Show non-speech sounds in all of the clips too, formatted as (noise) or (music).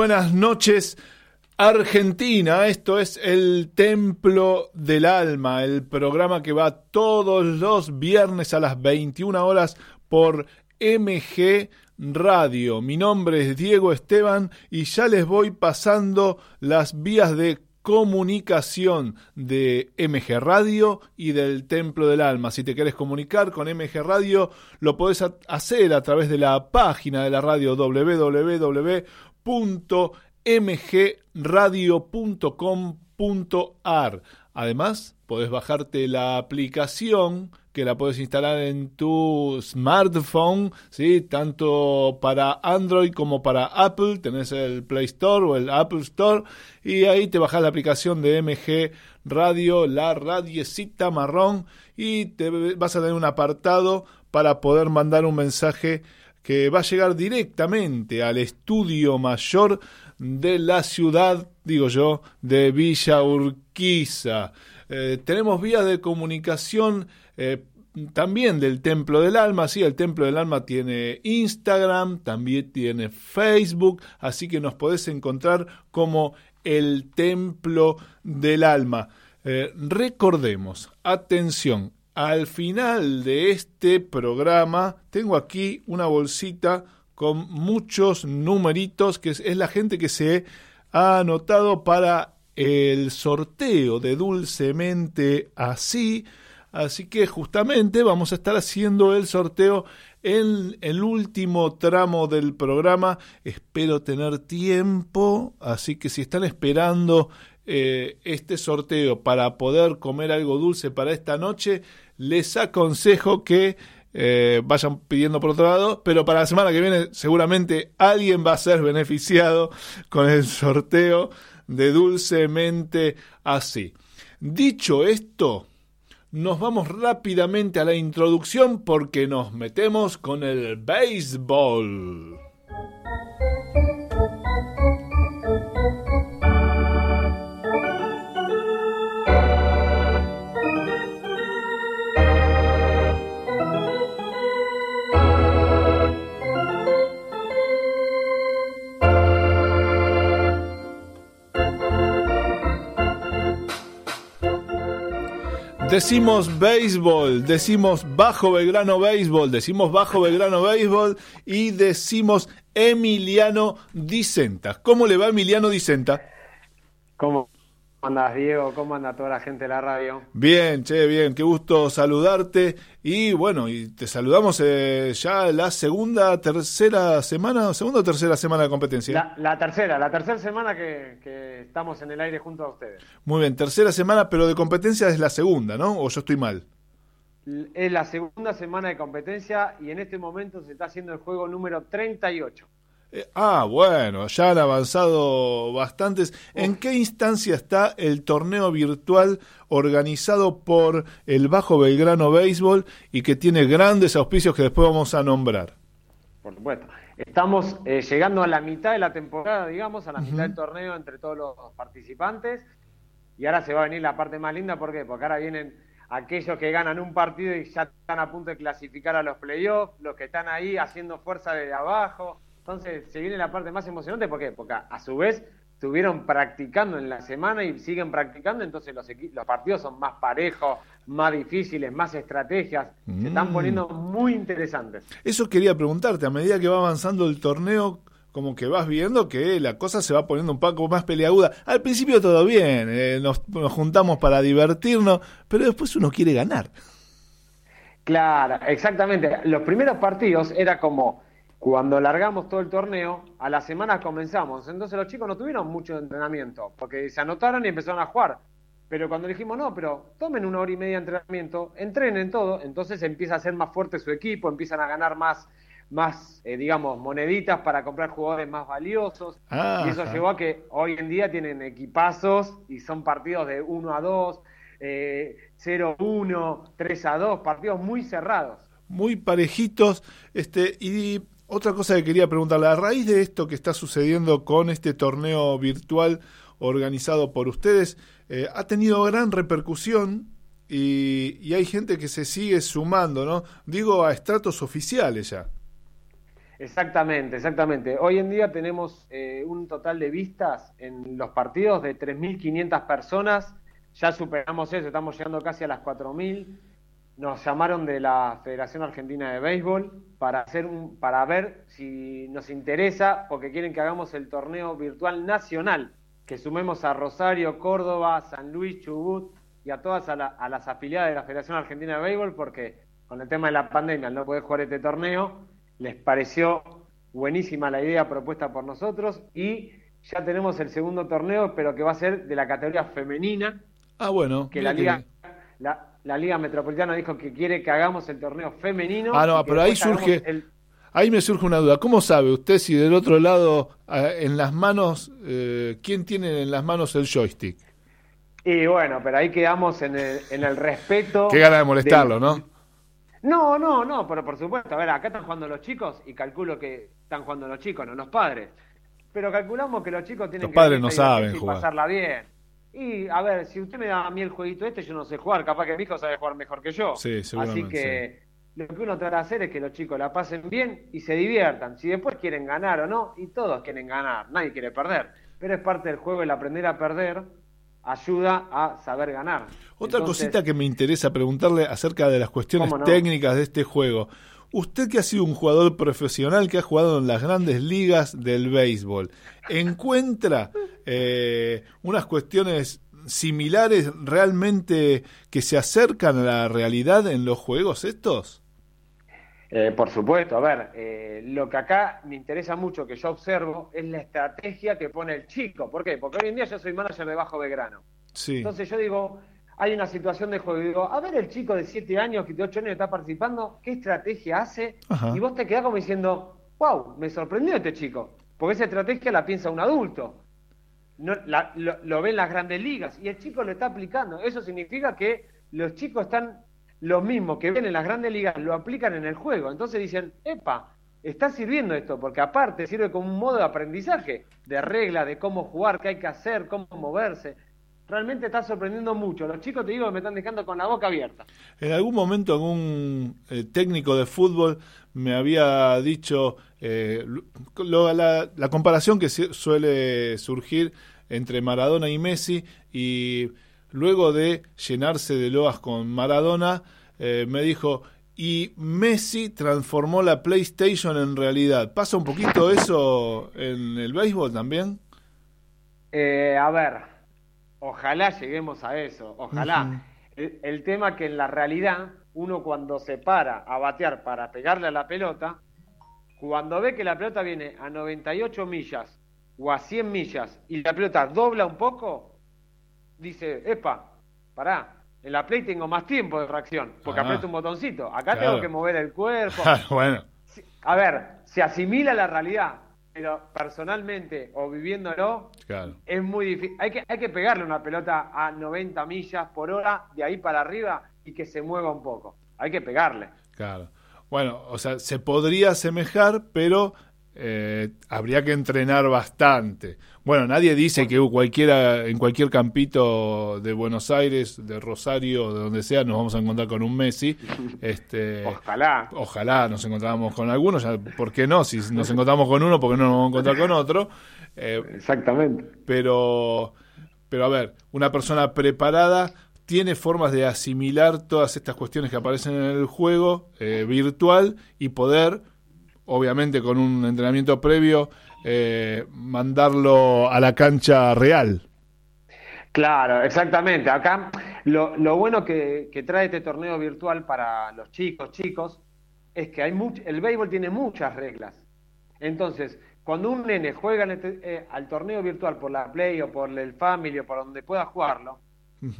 Buenas noches. Argentina, esto es el Templo del Alma, el programa que va todos los viernes a las 21 horas por MG Radio. Mi nombre es Diego Esteban y ya les voy pasando las vías de comunicación de MG Radio y del Templo del Alma. Si te quieres comunicar con MG Radio, lo podés hacer a través de la página de la radio www mgradio.com.ar. Además, podés bajarte la aplicación que la puedes instalar en tu smartphone, ¿sí? tanto para Android como para Apple. Tenés el Play Store o el Apple Store y ahí te bajas la aplicación de MG Radio, la radiecita marrón y te vas a tener un apartado para poder mandar un mensaje que va a llegar directamente al estudio mayor de la ciudad, digo yo, de Villa Urquiza. Eh, tenemos vías de comunicación eh, también del Templo del Alma, sí, el Templo del Alma tiene Instagram, también tiene Facebook, así que nos podés encontrar como el Templo del Alma. Eh, recordemos, atención, al final de este programa tengo aquí una bolsita con muchos numeritos, que es, la gente que se ha anotado para el sorteo de Dulcemente Así. Así que justamente vamos a estar haciendo el sorteo en el último tramo del programa. Espero tener tiempo, así que si están esperando eh, este sorteo para poder comer algo dulce para esta noche, les aconsejo que eh, vayan pidiendo por otro lado, pero para la semana que viene seguramente alguien va a ser beneficiado con el sorteo de dulcemente así. Dicho esto, nos vamos rápidamente a la introducción porque nos metemos con el béisbol. Decimos béisbol, decimos bajo Belgrano béisbol, decimos bajo Belgrano béisbol y decimos Emiliano Dicenta. ¿Cómo le va Emiliano Dicenta? ¿Cómo andas, Diego? ¿Cómo anda toda la gente de la radio? Bien, che, bien, qué gusto saludarte. Y bueno, y te saludamos eh, ya la segunda, tercera semana, segunda o tercera semana de competencia. La, tercera, la tercera semana que, que, estamos en el aire junto a ustedes. Muy bien, tercera semana, pero de competencia es la segunda, ¿no? ¿O yo estoy mal? Es la segunda semana de competencia y en este momento se está haciendo el juego número 38. Eh, ah, bueno, ya han avanzado bastantes. ¿En qué instancia está el torneo virtual organizado por el Bajo Belgrano Béisbol y que tiene grandes auspicios que después vamos a nombrar? Por supuesto. Estamos eh, llegando a la mitad de la temporada, digamos, a la mitad del torneo entre todos los participantes. Y ahora se va a venir la parte más linda, ¿por qué? Porque ahora vienen aquellos que ganan un partido y ya están a punto de clasificar a los playoffs, los que están ahí haciendo fuerza desde abajo. Entonces se viene la parte más emocionante, ¿por qué? Porque a su vez estuvieron practicando en la semana y siguen practicando, entonces los, los partidos son más parejos, más difíciles, más estrategias, se están mm. poniendo muy interesantes. Eso quería preguntarte, a medida que va avanzando el torneo, como que vas viendo que la cosa se va poniendo un poco más peleaguda. Al principio todo bien, eh, nos, juntamos para divertirnos, pero después uno quiere ganar. Claro, exactamente. Los primeros partidos era como cuando largamos todo el torneo, a las semanas comenzamos. Entonces los chicos no tuvieron mucho entrenamiento, porque se anotaron y empezaron a jugar. Pero cuando dijimos, no, pero tomen una hora y media de entrenamiento, entrenen todo, entonces empieza a ser más fuerte su equipo, empiezan a ganar más más, eh, digamos, moneditas para comprar jugadores más valiosos. y eso llevó a que hoy en día tienen equipazos y son partidos de 1 a 2, eh, 0 a 1, 3 a 2, partidos muy cerrados. Muy parejitos. Este, y otra cosa que quería preguntarle, a raíz de esto que está sucediendo con este torneo virtual organizado por ustedes, eh, ha tenido gran repercusión y, y hay gente que se sigue sumando, ¿no? Digo, a estratos oficiales ya. Exactamente, exactamente. Hoy en día tenemos eh, un total de vistas en los partidos de 3.500 personas. Ya superamos eso, estamos llegando casi a las 4.000. Nos llamaron de la Federación Argentina de Béisbol para, hacer un, para ver si nos interesa, porque quieren que hagamos el torneo virtual nacional, que sumemos a Rosario, Córdoba, San Luis, Chubut y a todas a, las afiliadas de la Federación Argentina de Béisbol, porque con el tema de la pandemia no puede jugar este torneo les pareció buenísima la idea propuesta por nosotros y ya tenemos el segundo torneo, pero que va a ser de la categoría femenina. Ah, bueno. Que la Liga, la, Liga Metropolitana dijo que quiere que hagamos el torneo femenino. Ah, no, pero ahí surge... Ahí me surge una duda. ¿Cómo sabe usted si del otro lado, en las manos, eh, quién tiene en las manos el joystick? Y bueno, pero ahí quedamos en el, en el respeto. Qué gana de molestarlo, ¿no? No, no, no, pero por supuesto, a ver, acá están jugando los chicos y calculo que están jugando los chicos, no los padres. Pero calculamos que los chicos tienen los padres no saben jugar. pasarla bien. Y a ver, si usted me da a mí el jueguito este, yo no sé jugar, capaz que mi hijo sabe jugar mejor que yo. Sí, Así que lo que uno trata de hacer es que los chicos la pasen bien y se diviertan. Si después quieren ganar o no, y todos quieren ganar, nadie quiere perder. Pero es parte del juego el aprender a perder ayuda a saber ganar. Otra cosita que me interesa preguntarle acerca de las cuestiones técnicas de este juego. Usted que ha sido un jugador profesional que ha jugado en las grandes ligas del béisbol, ¿encuentra eh, unas cuestiones similares realmente que se acercan a la realidad en los juegos estos? Eh, por supuesto, a ver, eh, lo que acá me interesa mucho que yo observo es la estrategia que pone el chico. ¿Por qué? Porque hoy en día yo soy manager de Bajo Belgrano. Sí. Entonces yo digo, hay una situación de juego y digo, a ver el chico de 7 años, que de 8 años está participando, ¿qué estrategia hace? Y vos te quedás como diciendo, wow, me sorprendió este chico. Porque esa estrategia la piensa un adulto. No, lo, lo ve en las grandes ligas y el chico lo está aplicando. Eso significa que los chicos están los mismos que ven en las grandes ligas lo aplican en el juego. Entonces dicen, epa, está sirviendo esto, porque aparte sirve como un modo de aprendizaje, de regla, de cómo jugar, qué hay que hacer, cómo moverse. Realmente está sorprendiendo mucho. Los chicos, te digo, me están dejando con la boca abierta. En algún momento algún eh, técnico de fútbol me había dicho eh, la, la comparación que suele surgir entre Maradona y Messi y luego de llenarse de loas con Maradona, eh, me dijo, y Messi transformó la PlayStation en realidad. ¿Pasa un poquito eso en el béisbol también? Eh, a ver, ojalá lleguemos a eso, ojalá. el, el, tema que en la realidad uno cuando se para a batear para pegarle a la pelota, cuando ve que la pelota viene a 98 millas o a 100 millas y la pelota dobla un poco, dice, epa, pará, en la Play tengo más tiempo de reacción, porque ah. aprieto un botoncito. Acá tengo que mover el cuerpo. (laughs) bueno. A ver, se asimila la realidad, pero personalmente o viviéndolo, es muy difícil. Hay que, hay que pegarle una pelota a 90 millas por hora, de ahí para arriba, y que se mueva un poco. Hay que pegarle. Claro. Bueno, o sea, se podría asemejar, pero eh, habría que entrenar bastante. Bueno, nadie dice que cualquiera, en cualquier campito de Buenos Aires, de Rosario, de donde sea, nos vamos a encontrar con un Messi. Este, ojalá. Ojalá nos encontráramos con algunos, ¿por qué no? Si nos encontramos con uno, ¿por qué no nos vamos a encontrar con otro? Eh, Exactamente. Pero, pero a ver, una persona preparada tiene formas de asimilar todas estas cuestiones que aparecen en el juego eh, virtual y poder obviamente con un entrenamiento previo, eh, mandarlo a la cancha real. Claro, exactamente. Acá lo, lo bueno que, trae este torneo virtual para los chicos, chicos, es que hay mucho, el béisbol tiene muchas reglas. Entonces, cuando un nene juega este, eh, al torneo virtual por la Play o por el Family o por donde pueda jugarlo,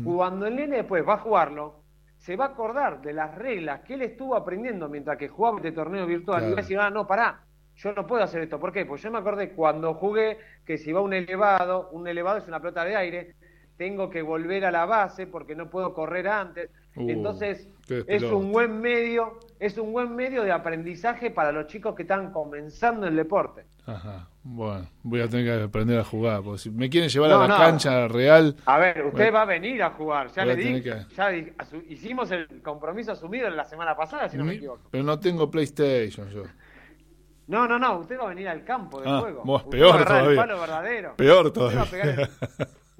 cuando el nene después va a jugarlo, se va a acordar de las reglas que él estuvo aprendiendo mientras que jugaba este torneo virtual y va a decir, ah, no, pará, yo no puedo hacer esto. ¿Por qué? Pues yo me acordé cuando jugué que si va un elevado, un elevado es una pelota de aire, tengo que volver a la base porque no puedo correr antes. Uh, Entonces, es un buen medio, es un buen medio de aprendizaje para los chicos que están comenzando el deporte. Ajá. Bueno, voy a tener que aprender a jugar. Porque si me quieren llevar a la cancha real. A ver, usted va a venir a jugar. Ya le di, ya hicimos el compromiso asumido la semana pasada, si no me equivoco. Pero no tengo PlayStation yo. No, no, no, usted va a venir al campo de ah, juego. peor todavía. verdadero. Peor todavía. (laughs)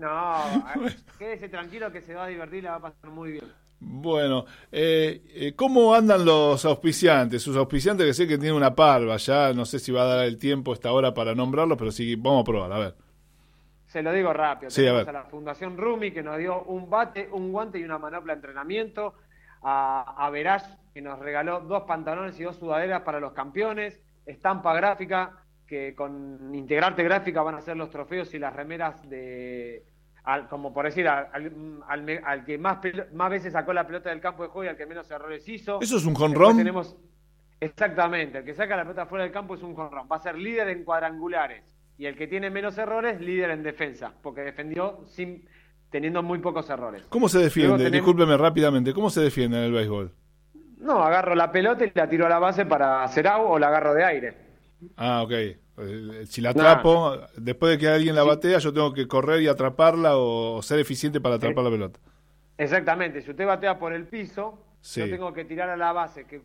No, (laughs) quédese tranquilo que se va a divertir, la va a pasar muy bien. Bueno, eh, eh, ¿cómo andan los auspiciantes? Sus auspiciantes que sé que tienen una parva ya, no sé si va a dar el tiempo esta hora para nombrarlos, pero sí, vamos a probar, a ver. Se lo digo rápido. Sí, Tenemos a, la Fundación Rumi que nos dio un bate, un guante y una manopla de entrenamiento. A, a que nos regaló dos pantalones y dos sudaderas para los campeones. Estampa gráfica que con Integrarte Gráfica van a ser los trofeos y las remeras de, como por decir, al, al, que más, más veces sacó la pelota del campo de juego y al que menos errores hizo. ¿Eso es un jonrón? Tenemos, exactamente, el que saca la pelota fuera del campo es un jonrón. Va a ser líder en cuadrangulares y el que tiene menos errores, líder en defensa, porque defendió sin teniendo muy pocos errores. ¿Cómo se defiende? Discúlpeme rápidamente, ¿cómo se defiende en el béisbol? No, agarro la pelota y la tiro a la base para hacer agua o la agarro de aire. Ah, ok. Eh, si la atrapo, después de que alguien la batea, yo tengo que correr y atraparla o ser eficiente para atrapar la pelota. Exactamente, si usted batea por el piso, yo tengo que tirar a la base, que,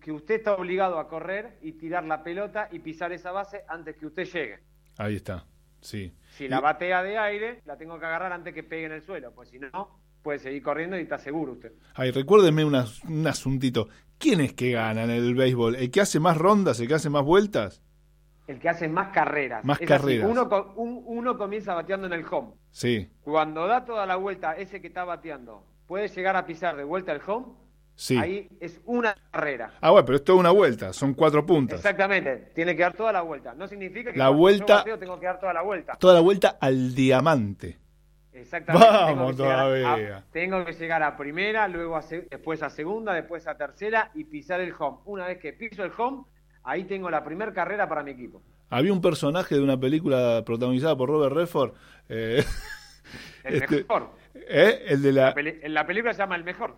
que usted está obligado a correr y tirar la pelota y pisar esa base antes que usted llegue. Ahí está, sí. Si la batea de aire, la tengo que agarrar antes que pegue en el suelo, pues si no, puede seguir corriendo y está seguro usted. Ay, recuérdeme un asuntito. ¿Quién es que gana en el béisbol? ¿El que hace más rondas, el que hace más vueltas? El que hace más carreras. Más carreras. Uno, uno comienza bateando en el home. Sí. Cuando da toda la vuelta, ese que está bateando puede llegar a pisar de vuelta el home. Sí. Ahí es una carrera. Ah, bueno, pero es toda una vuelta, son cuatro puntas. Exactamente, tiene que dar toda la vuelta. No significa que la vuelta, yo tengo que dar toda la vuelta. Toda la vuelta al diamante. Exactamente. Vamos tengo todavía. tengo que llegar a primera, luego después a segunda, después a tercera y pisar el home. Una vez que piso el home, ahí tengo la primera carrera para mi equipo. Había un personaje de una película protagonizada por Robert Redford. Eh, (laughs) el este, mejor. ¿eh? El de la... en la película se llama El Mejor.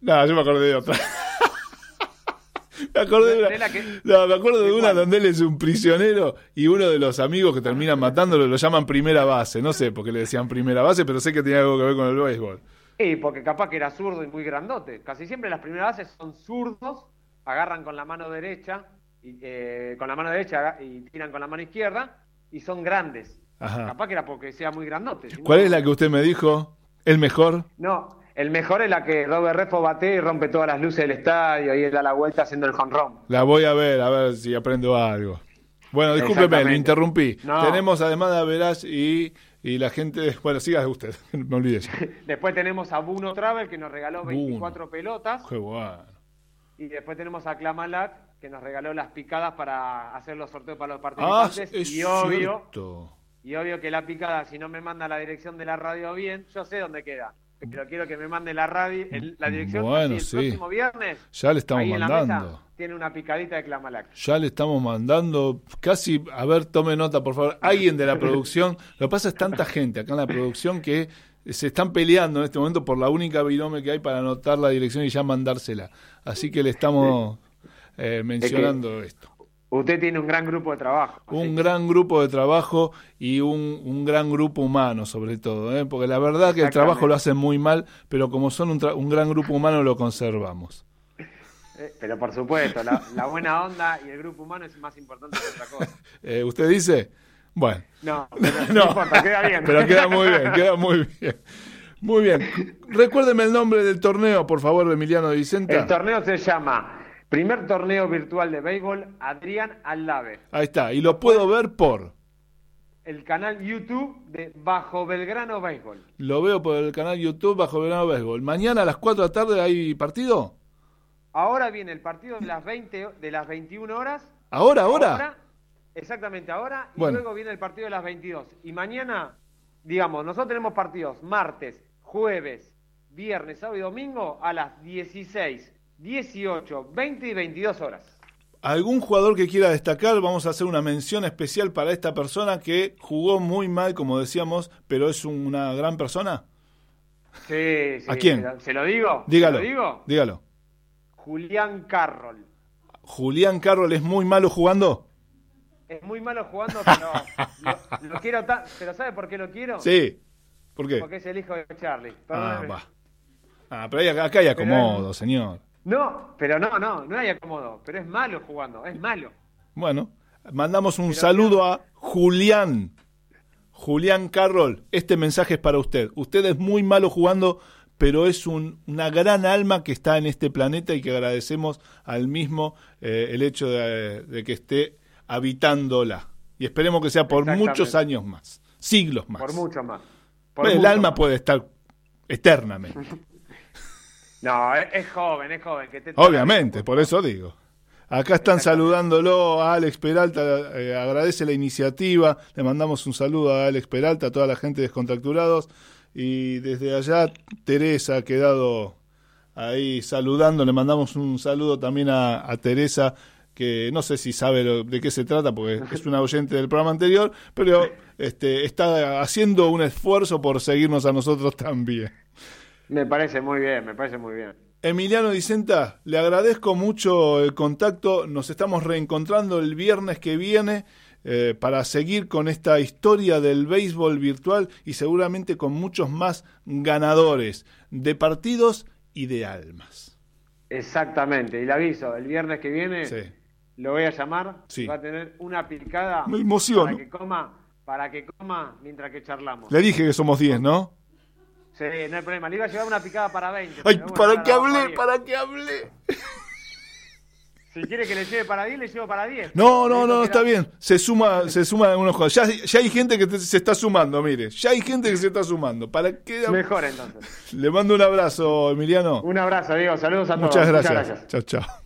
No, yo me acordé de otra. (laughs) me acordé de una, no, me acuerdo de una donde él es un prisionero y uno de los amigos que terminan matándolo lo llaman primera base. No sé por qué le decían primera base, pero sé que tenía algo que ver con el béisbol. Sí, porque capaz que era zurdo y muy grandote. Casi siempre las primeras bases son zurdos agarran con la mano derecha, y, eh, con la mano derecha y tiran con la mano izquierda, y son grandes. Capaz que era porque sea muy grandote. ¿Cuál es la que usted me dijo? ¿El mejor? No, el mejor es la que Robert Refo bate y rompe todas las luces del estadio y él da la vuelta haciendo el jonrón. La voy a ver, a ver si aprendo algo. Bueno, discúlpeme, lo interrumpí. Tenemos además de Verás y, y la gente. Bueno, siga usted, (laughs) no olvides. (laughs) después tenemos a Buno Travel que nos regaló 24 pelotas. Qué. Y después tenemos a Clamalat que nos regaló las picadas para hacer los sorteos para los participantes. Ah, y obvio. Y obvio que la picada, si no me manda la dirección de la radio bien, yo sé dónde queda. Pero quiero que me mande la radio, la dirección bueno, el próximo viernes. Ya le estamos mandando. tiene una picadita de Clamalac. Ya le estamos mandando, casi, a ver, tome nota, por favor. Alguien de la producción. Lo que pasa es tanta gente acá en la producción que se están peleando en este momento por la única virome que hay para anotar la dirección y ya mandársela. Así que le estamos eh, mencionando esto. Usted tiene un gran grupo de trabajo. Un gran grupo de trabajo y un, un gran grupo humano, sobre todo. ¿eh? Porque la verdad que el trabajo lo hacen muy mal, pero como son un, un gran grupo humano, lo conservamos. (laughs) Eh, pero por supuesto, la, buena onda y el grupo humano es más importante que otra cosa. (laughs) Eh, ¿Usted dice? Bueno. (laughs) No, no, importa, queda bien. Pero queda muy bien, queda muy bien. Muy bien. Recuérdeme el nombre del torneo, por favor, Emiliano Vicenta. El torneo se llama Primer torneo virtual de béisbol, Adrián Aldave. Ahí está, y lo puedo ver por... El canal YouTube de Bajo Belgrano Béisbol. Lo veo por el canal YouTube Bajo Belgrano Béisbol. ¿Mañana a las 4 de la tarde hay partido? Ahora viene el partido de las, 20, de las 21 horas. ¿Ahora, ahora? Exactamente ahora. Y luego viene el partido de las 22. Y mañana, digamos, nosotros tenemos partidos martes, jueves, viernes, sábado y domingo a las 16 18, 20 y 22 horas. ¿Algún jugador que quiera destacar? Vamos a hacer una mención especial para esta persona que jugó muy mal, como decíamos, pero es una gran persona. Sí, sí. ¿A quién? ¿Se lo digo? Dígalo. ¿Se lo digo? Dígalo. Julián Carroll. ¿Julián Carroll es muy malo jugando? Es muy malo jugando, pero (laughs) lo, quiero ¿Pero sabe por qué lo quiero? Sí. ¿Por qué? Porque es el hijo de Charlie. Ah, va. ah, pero acá hay acomodo, señor. No, pero no, no, no hay acomodo, pero es malo jugando, es malo. Bueno, mandamos un saludo a Julián. Julián Carroll, este mensaje es para usted. Usted es muy malo jugando, pero es una gran alma que está en este planeta y que agradecemos al mismo eh, el hecho de, que esté habitándola. Y esperemos que sea por muchos años más, siglos más. Por mucho más. el alma puede estar eternamente. (laughs) No, es, joven, es joven. Obviamente, por eso digo. Acá están saludándolo a Alex Peralta, eh, agradece la iniciativa, le mandamos un saludo a Alex Peralta, a toda la gente de Descontracturados, y desde allá Teresa ha quedado ahí saludando, le mandamos un saludo también a, Teresa, que no sé si sabe de qué se trata, porque es una oyente del programa anterior, pero este, está haciendo un esfuerzo por seguirnos a nosotros también. Me parece muy bien, me parece muy bien. Emiliano Dicenta, le agradezco mucho el contacto. Nos estamos reencontrando el viernes que viene eh, para seguir con esta historia del béisbol virtual y seguramente con muchos más ganadores de partidos y de almas. Exactamente, y le aviso, el viernes que viene lo voy a llamar, sí. va a tener una picada Me emociono. para que coma, para que coma mientras que charlamos. Le dije que somos 10, ¿no? Sí, no hay problema. Le iba a llevar una picada para 20. Ay, ¿para qué hablé? ¿Para qué hablé? Si quiere que le lleve para 10, le llevo para 10. No, no, no, está bien. Se suma, se suma unos juegos. Ya, ya hay gente que se está sumando, mire. Ya hay gente que se está sumando. ¿Para qué? Mejor entonces. Le mando un abrazo, Emiliano. Un abrazo, Diego. Saludos a todos. Muchas gracias. Muchas gracias. Chao, chao.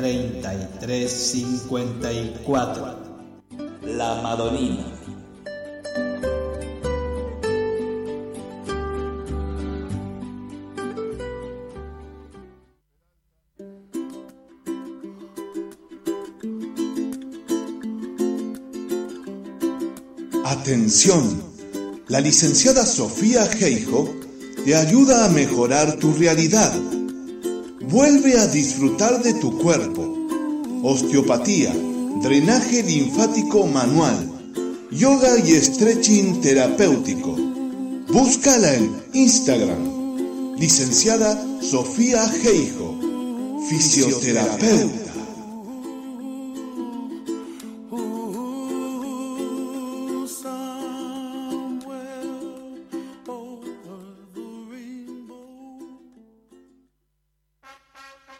3354. La Madonina. Atención La licenciada Sofía Geijo te ayuda a mejorar tu realidad. Vuelve a disfrutar de tu cuerpo. Osteopatía, drenaje linfático manual, yoga y stretching terapéutico. Búscala en Instagram. Licenciada Sofía Geijo, fisioterapeuta.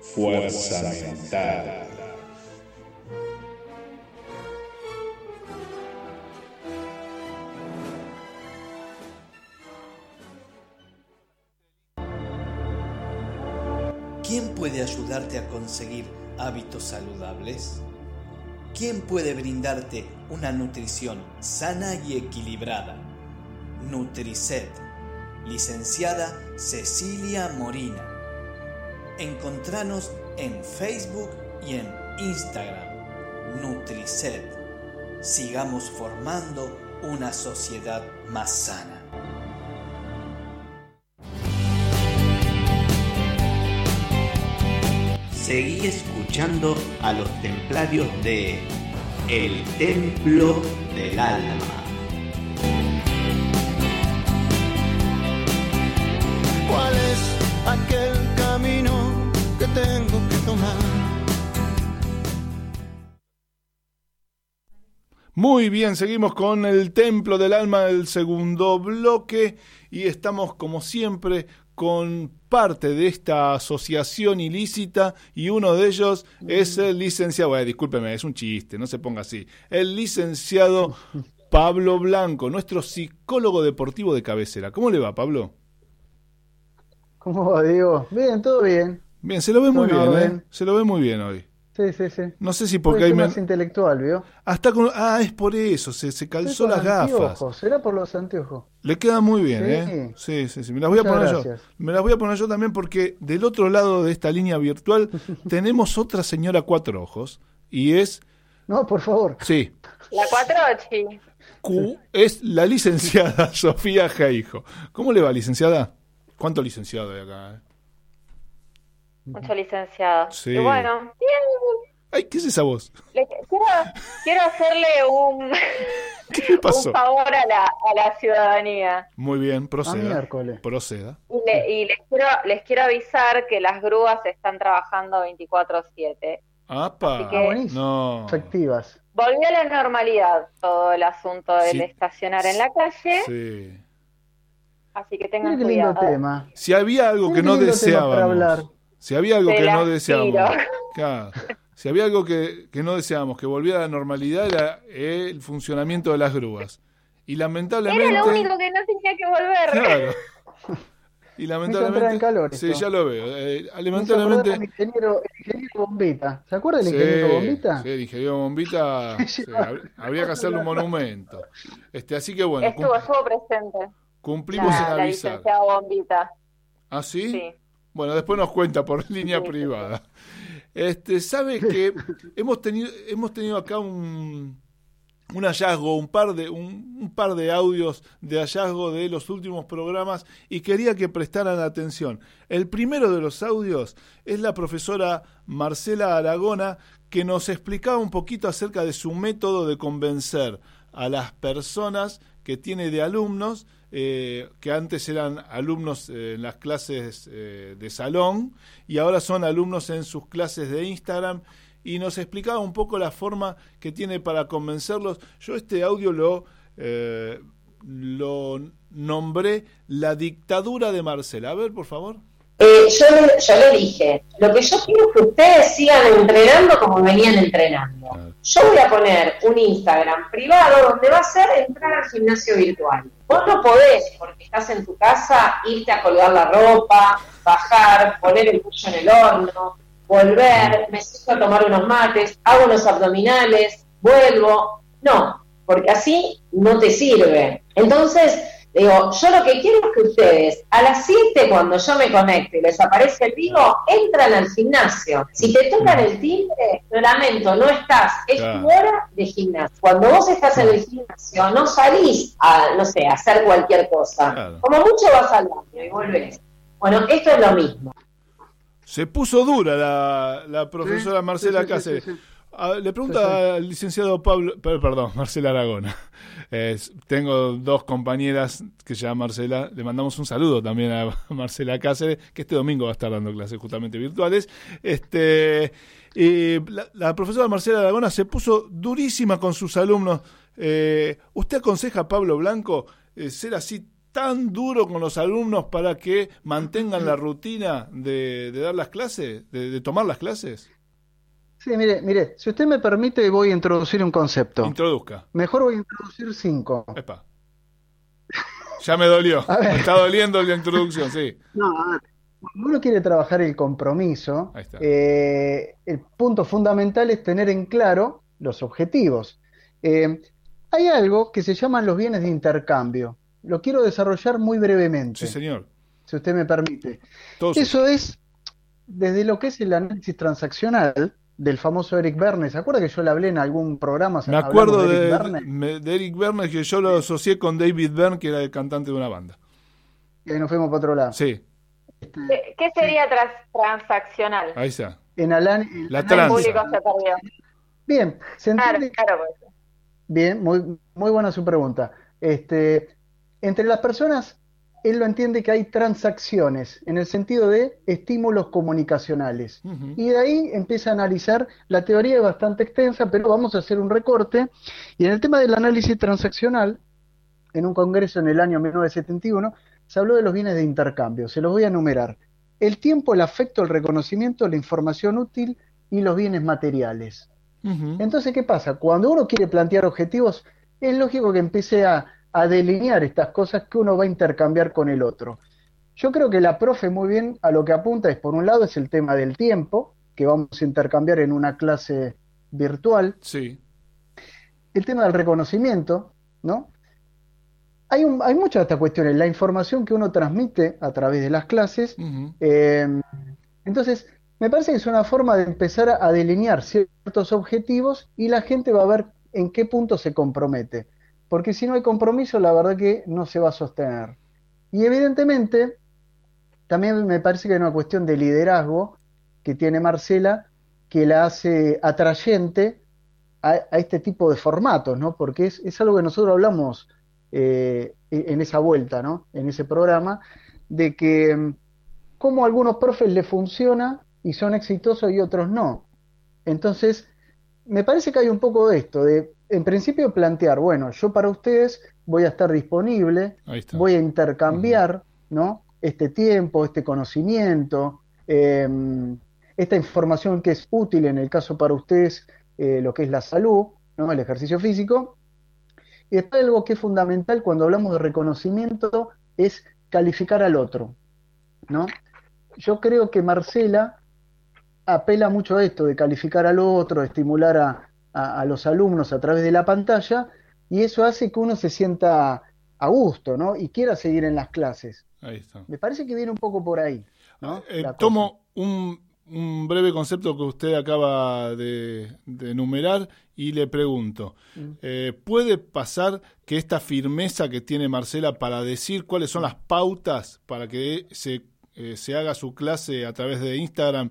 Fuerza mental. ¿Quién puede ayudarte a conseguir hábitos saludables? ¿Quién puede brindarte una nutrición sana y equilibrada? Nutricet, licenciada Cecilia Morina Encontranos en Facebook y en Instagram. Nutricet. Sigamos formando una sociedad más sana. Seguí escuchando a los templarios de El Templo del Alma. Tengo que tomar. Muy bien, seguimos con el Templo del Alma del segundo bloque y estamos como siempre con parte de esta asociación ilícita y uno de ellos es el licenciado, bueno, discúlpeme, es un chiste, no se ponga así, el licenciado (laughs) Pablo Blanco, nuestro psicólogo deportivo de cabecera. ¿Cómo le va, Pablo? ¿Cómo va, Diego? Bien, todo bien. Bien, se lo ve muy bien, ¿eh? Se lo ve muy bien hoy. Sí, sí, sí. No sé si porque hay más intelectual, ¿vio? Hasta con... Ah, es por eso, se, se calzó las gafas. Será por los anteojos. Le queda muy bien, ¿eh? Sí, sí, sí. Me las voy a poner yo. Me las voy a poner yo también porque del otro lado de esta línea virtual (laughs) tenemos otra señora cuatro ojos y es... No, por favor. Sí. La cuatro ochi. Q es la licenciada (laughs) Sofía Jaijo. ¿Cómo le va, licenciada? ¿Cuánto licenciado hay acá? Eh? Mucho licenciado. Sí. Y bueno, bien. Ay, ¿qué es esa voz? quiero, hacerle un, (laughs) ¿Qué pasó? un favor a la, a la ciudadanía. Muy bien, proceda. Proceda. Y, les, quiero, les quiero avisar que las grúas están trabajando 24-7. ¡Apa! Que ah, no. Efectivas. Volvió a la normalidad todo el asunto del estacionar en la calle. Sí. Así que tengan cuidado. tema. Si había algo que no deseábamos si había algo que no deseamos, si había algo que, no deseamos, que volviera a la normalidad, era el funcionamiento de las grúas. Y lamentablemente. Era lo único que no tenía que volver. Claro. (laughs) Y lamentablemente. calor, sí, ya lo veo. Eh, lamentablemente. El ingeniero, el ingeniero Bombita. ¿Se acuerda del ingeniero Bombita? Sí, el ingeniero Bombita. (laughs) habría que hacerle un monumento. Este, así que bueno. Estuvo, estuvo presente. Cumplimos en avisar. La Bombita. ¿Ah, sí? Sí. Bueno, después nos cuenta por (laughs) línea privada. Este, sabe que hemos tenido, hemos tenido acá un, un hallazgo, un par de un, par de audios de hallazgo de los últimos programas y quería que prestaran atención. El primero de los audios es la profesora Marcela Aragona que nos explicaba un poquito acerca de su método de convencer a las personas que tiene de alumnos eh, que antes eran alumnos en las clases eh, de salón y ahora son alumnos en sus clases de Instagram y nos explicaba un poco la forma que tiene para convencerlos. Yo este audio lo, eh, lo nombré La dictadura de Marcela. A ver, por favor. Eh, yo, yo, le dije, lo que yo quiero es que ustedes sigan entrenando como venían entrenando. Yo voy a poner un Instagram privado donde va a ser entrar al gimnasio virtual. Vos no podés, porque estás en tu casa, irte a colgar la ropa, bajar, poner el pollo en el horno, volver, me siento a tomar unos mates, hago unos abdominales, vuelvo. No, porque así no te sirve. Entonces, digo, yo lo que quiero es que ustedes a las 7 cuando yo me conecte y les aparece el vivo, entran al gimnasio. Si te tocan el timbre, lo lamento, no estás, es tu hora de gimnasio. Cuando vos estás en el gimnasio, no salís a, no sé, a hacer cualquier cosa. Como mucho vas al baño y volvés. Bueno, esto es lo mismo. Se puso dura la, la profesora Marcela Cáceres. Ah, le pregunta al licenciado Pablo, perdón, Marcela Aragona. Tengo dos compañeras que se Marcela. Le mandamos un saludo también a (laughs) Marcela Cáceres, que este domingo va a estar dando clases justamente virtuales. Este, y la, profesora Marcela Aragona se puso durísima con sus alumnos. Eh, ¿Usted aconseja a Pablo Blanco eh, ser así tan duro con los alumnos para que mantengan la rutina de, dar las clases, de, tomar las clases? Sí, mire, mire, si usted me permite voy a introducir un concepto. Introduzca. Mejor voy a introducir cinco. Epa. Ya me dolió. (laughs) me está doliendo la introducción, sí. No, a ver. Cuando uno quiere trabajar el compromiso, eh, el punto fundamental es tener en claro los objetivos. Eh, hay algo que se llaman los bienes de intercambio lo quiero desarrollar muy brevemente. Sí, señor. Si usted me permite. Eso es desde lo que es el análisis transaccional del famoso Eric Berne. ¿Se acuerda que yo le hablé en algún programa? Me acuerdo de, Eric, Berne, que yo lo asocié con David Byrne, que era el cantante de una banda. Y ahí nos fuimos para otro lado. Sí. ¿Qué, sería transaccional? Ahí está. En Alan, la trans. Bien, ¿se entiende? Claro, pues. Bien, muy, muy buena su pregunta. Este, entre las personas, él lo entiende que hay transacciones en el sentido de estímulos comunicacionales. Y de ahí empieza a analizar, la teoría es bastante extensa, pero vamos a hacer un recorte. Y en el tema del análisis transaccional, en un congreso en el año 1971, se habló de los bienes de intercambio. Se los voy a enumerar. El tiempo, el afecto, el reconocimiento, la información útil y los bienes materiales. Entonces, ¿qué pasa? Cuando uno quiere plantear objetivos, es lógico que empiece a, delinear estas cosas que uno va a intercambiar con el otro. Yo creo que la profe muy bien a lo que apunta es, por un lado, es el tema del tiempo, que vamos a intercambiar en una clase virtual. Sí. El tema del reconocimiento, ¿no? Hay, un, hay muchas de estas cuestiones, la información que uno transmite a través de las clases. Eh, entonces, me parece que es una forma de empezar a delinear ciertos objetivos y la gente va a ver en qué punto se compromete. Porque si no hay compromiso, la verdad que no se va a sostener. Y evidentemente, también me parece que hay una cuestión de liderazgo que tiene Marcela que la hace atrayente a, este tipo de formatos, ¿no? Porque es, algo que nosotros hablamos eh, en esa vuelta, ¿no? En ese programa, de que mm, como a algunos profes le funciona y son exitosos y otros no. Entonces, me parece que hay un poco de esto, de en principio plantear, bueno, yo para ustedes voy a estar disponible, voy a intercambiar, ¿no? Este tiempo, este conocimiento, em, esta información que es útil en el caso para ustedes, eh, lo que es la salud, ¿no? El ejercicio físico. Y después algo que es fundamental cuando hablamos de reconocimiento es calificar al otro, ¿no? Yo creo que Marcela apela mucho a esto de calificar al otro, estimular a, los alumnos a través de la pantalla, y eso hace que uno se sienta a gusto, ¿no? Y quiera seguir en las clases. Ahí está. Me parece que viene un poco por ahí. ¿no? Eh, tomo un, un breve concepto que usted acaba de, enumerar y le pregunto, mm. eh, ¿puede pasar que esta firmeza que tiene Marcela para decir cuáles son las pautas para que se, eh, se haga su clase a través de Instagram,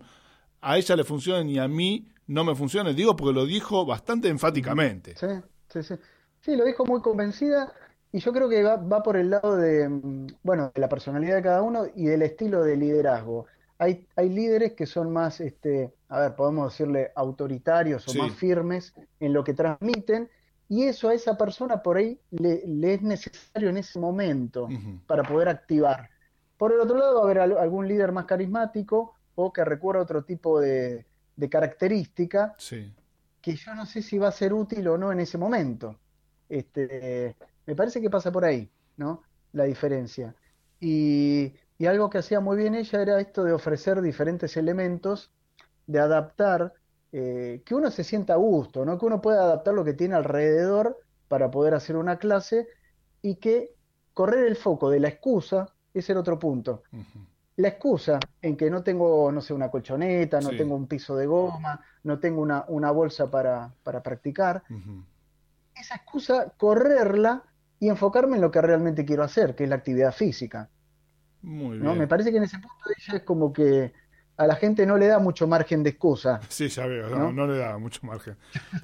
a ella le funcione y a mí no me funcione? Digo porque lo dijo bastante enfáticamente. Sí, sí, sí. Sí, lo dijo muy convencida y yo creo que va, va por el lado de, mm, bueno, de la personalidad de cada uno y del estilo de liderazgo hay, hay líderes que son más, este, a ver, podemos decirle autoritarios o más firmes en lo que transmiten, y eso a esa persona por ahí le, es necesario en ese momento para poder activar. Por el otro lado, va a haber algún líder más carismático o que recuerda otro tipo de, característica que yo no sé si va a ser útil o no en ese momento. Este, me parece que pasa por ahí, ¿no? La diferencia. Y y algo que hacía muy bien ella era esto de ofrecer diferentes elementos, de adaptar, eh, que uno se sienta a gusto, ¿no? que uno pueda adaptar lo que tiene alrededor para poder hacer una clase y que correr el foco de la excusa es el otro punto. La excusa en que no tengo, no sé, una colchoneta, no tengo un piso de goma, no tengo una, una bolsa para, para practicar, esa excusa, correrla y enfocarme en lo que realmente quiero hacer, que es la actividad física. ¿no? Me parece que en ese punto ella es como que a la gente no le da mucho margen de excusa. (laughs) Sí, ya veo, no, le da mucho margen.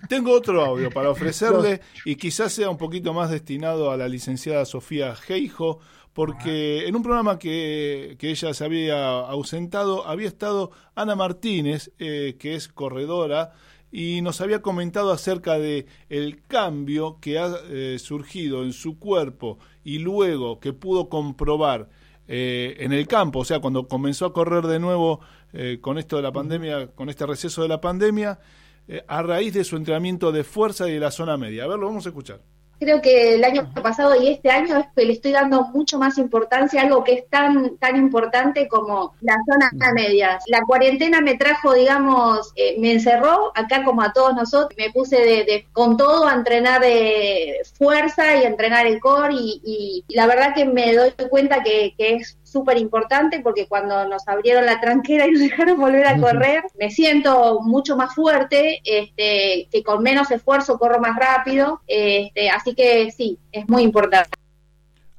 Tengo otro audio para ofrecerle (laughs) y quizás sea un poquito más destinado a la licenciada Sofía Geijo, porque en un programa que, ella se había ausentado había estado Ana Martínez, eh, que es corredora, y nos había comentado acerca de el cambio que ha eh, surgido en su cuerpo y luego que pudo comprobar eh, en el campo, o sea, cuando comenzó a correr de nuevo eh, con esto de la pandemia, con este receso de la pandemia, eh, a raíz de su entrenamiento de fuerza y de la zona media. A ver, lo vamos a escuchar creo que el año pasado y este año es que le estoy dando mucho más importancia a algo que es tan, tan importante como la zona media. La cuarentena me trajo, digamos, eh, me encerró acá como a todos nosotros, me puse de, con todo a entrenar de fuerza y a entrenar el core y, la verdad que me doy cuenta que, que es súper importante porque cuando nos abrieron la tranquera y nos dejaron volver a correr, me siento mucho más fuerte, este, que con menos esfuerzo corro más rápido, este, así que sí, es muy importante.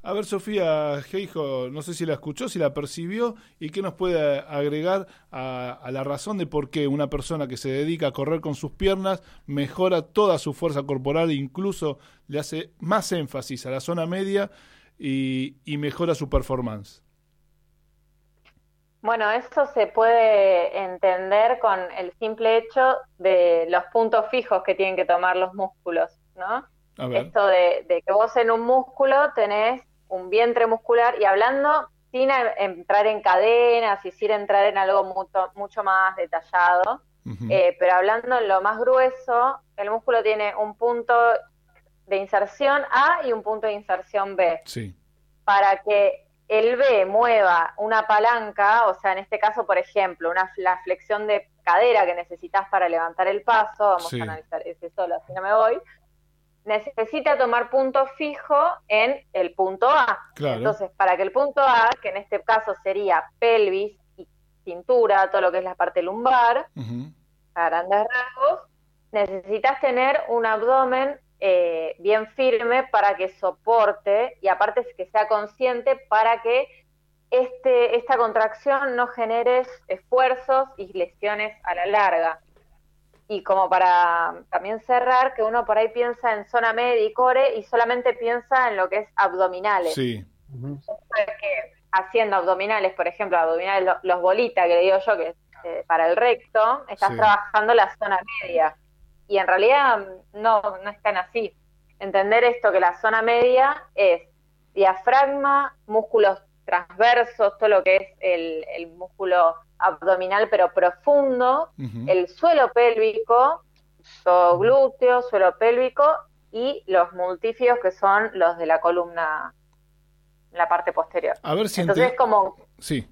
A ver, Sofía Geijo, no sé si la escuchó, si la percibió y qué nos puede agregar a, a, la razón de por qué una persona que se dedica a correr con sus piernas mejora toda su fuerza corporal e incluso le hace más énfasis a la zona media y, y mejora su performance. Bueno, eso se puede entender con el simple hecho de los puntos fijos que tienen que tomar los músculos, ¿no? Esto de, que vos en un músculo tenés un vientre muscular y hablando sin entrar en cadenas y sin entrar en algo mucho, mucho más detallado, eh, pero hablando en lo más grueso, el músculo tiene un punto de inserción A y un punto de inserción B. Sí. Para que el B mueva una palanca, o sea, en este caso, por ejemplo, una, la flexión de cadera que necesitas para levantar el paso, vamos a analizar ese solo, así no me voy, necesita tomar punto fijo en el punto A. Entonces, para que el punto A, que en este caso sería pelvis y cintura, todo lo que es la parte lumbar, a grandes rasgos, necesitas tener un abdomen eh, bien firme para que soporte y aparte que sea consciente para que este, esta contracción no genere esfuerzos y lesiones a la larga. Y como para también cerrar, que uno por ahí piensa en zona media y core y solamente piensa en lo que es abdominales. Sí. haciendo abdominales, por ejemplo, abdominales, los, bolitas que le digo yo, que es eh, para el recto, estás trabajando la zona media y en realidad no, no es tan así. Entender esto, que la zona media es diafragma, músculos transversos, todo lo que es el, músculo abdominal pero profundo, el suelo pélvico, todo glúteo, suelo pélvico y los multifios que son los de la columna, la parte posterior. A ver si Entonces es como... Sí.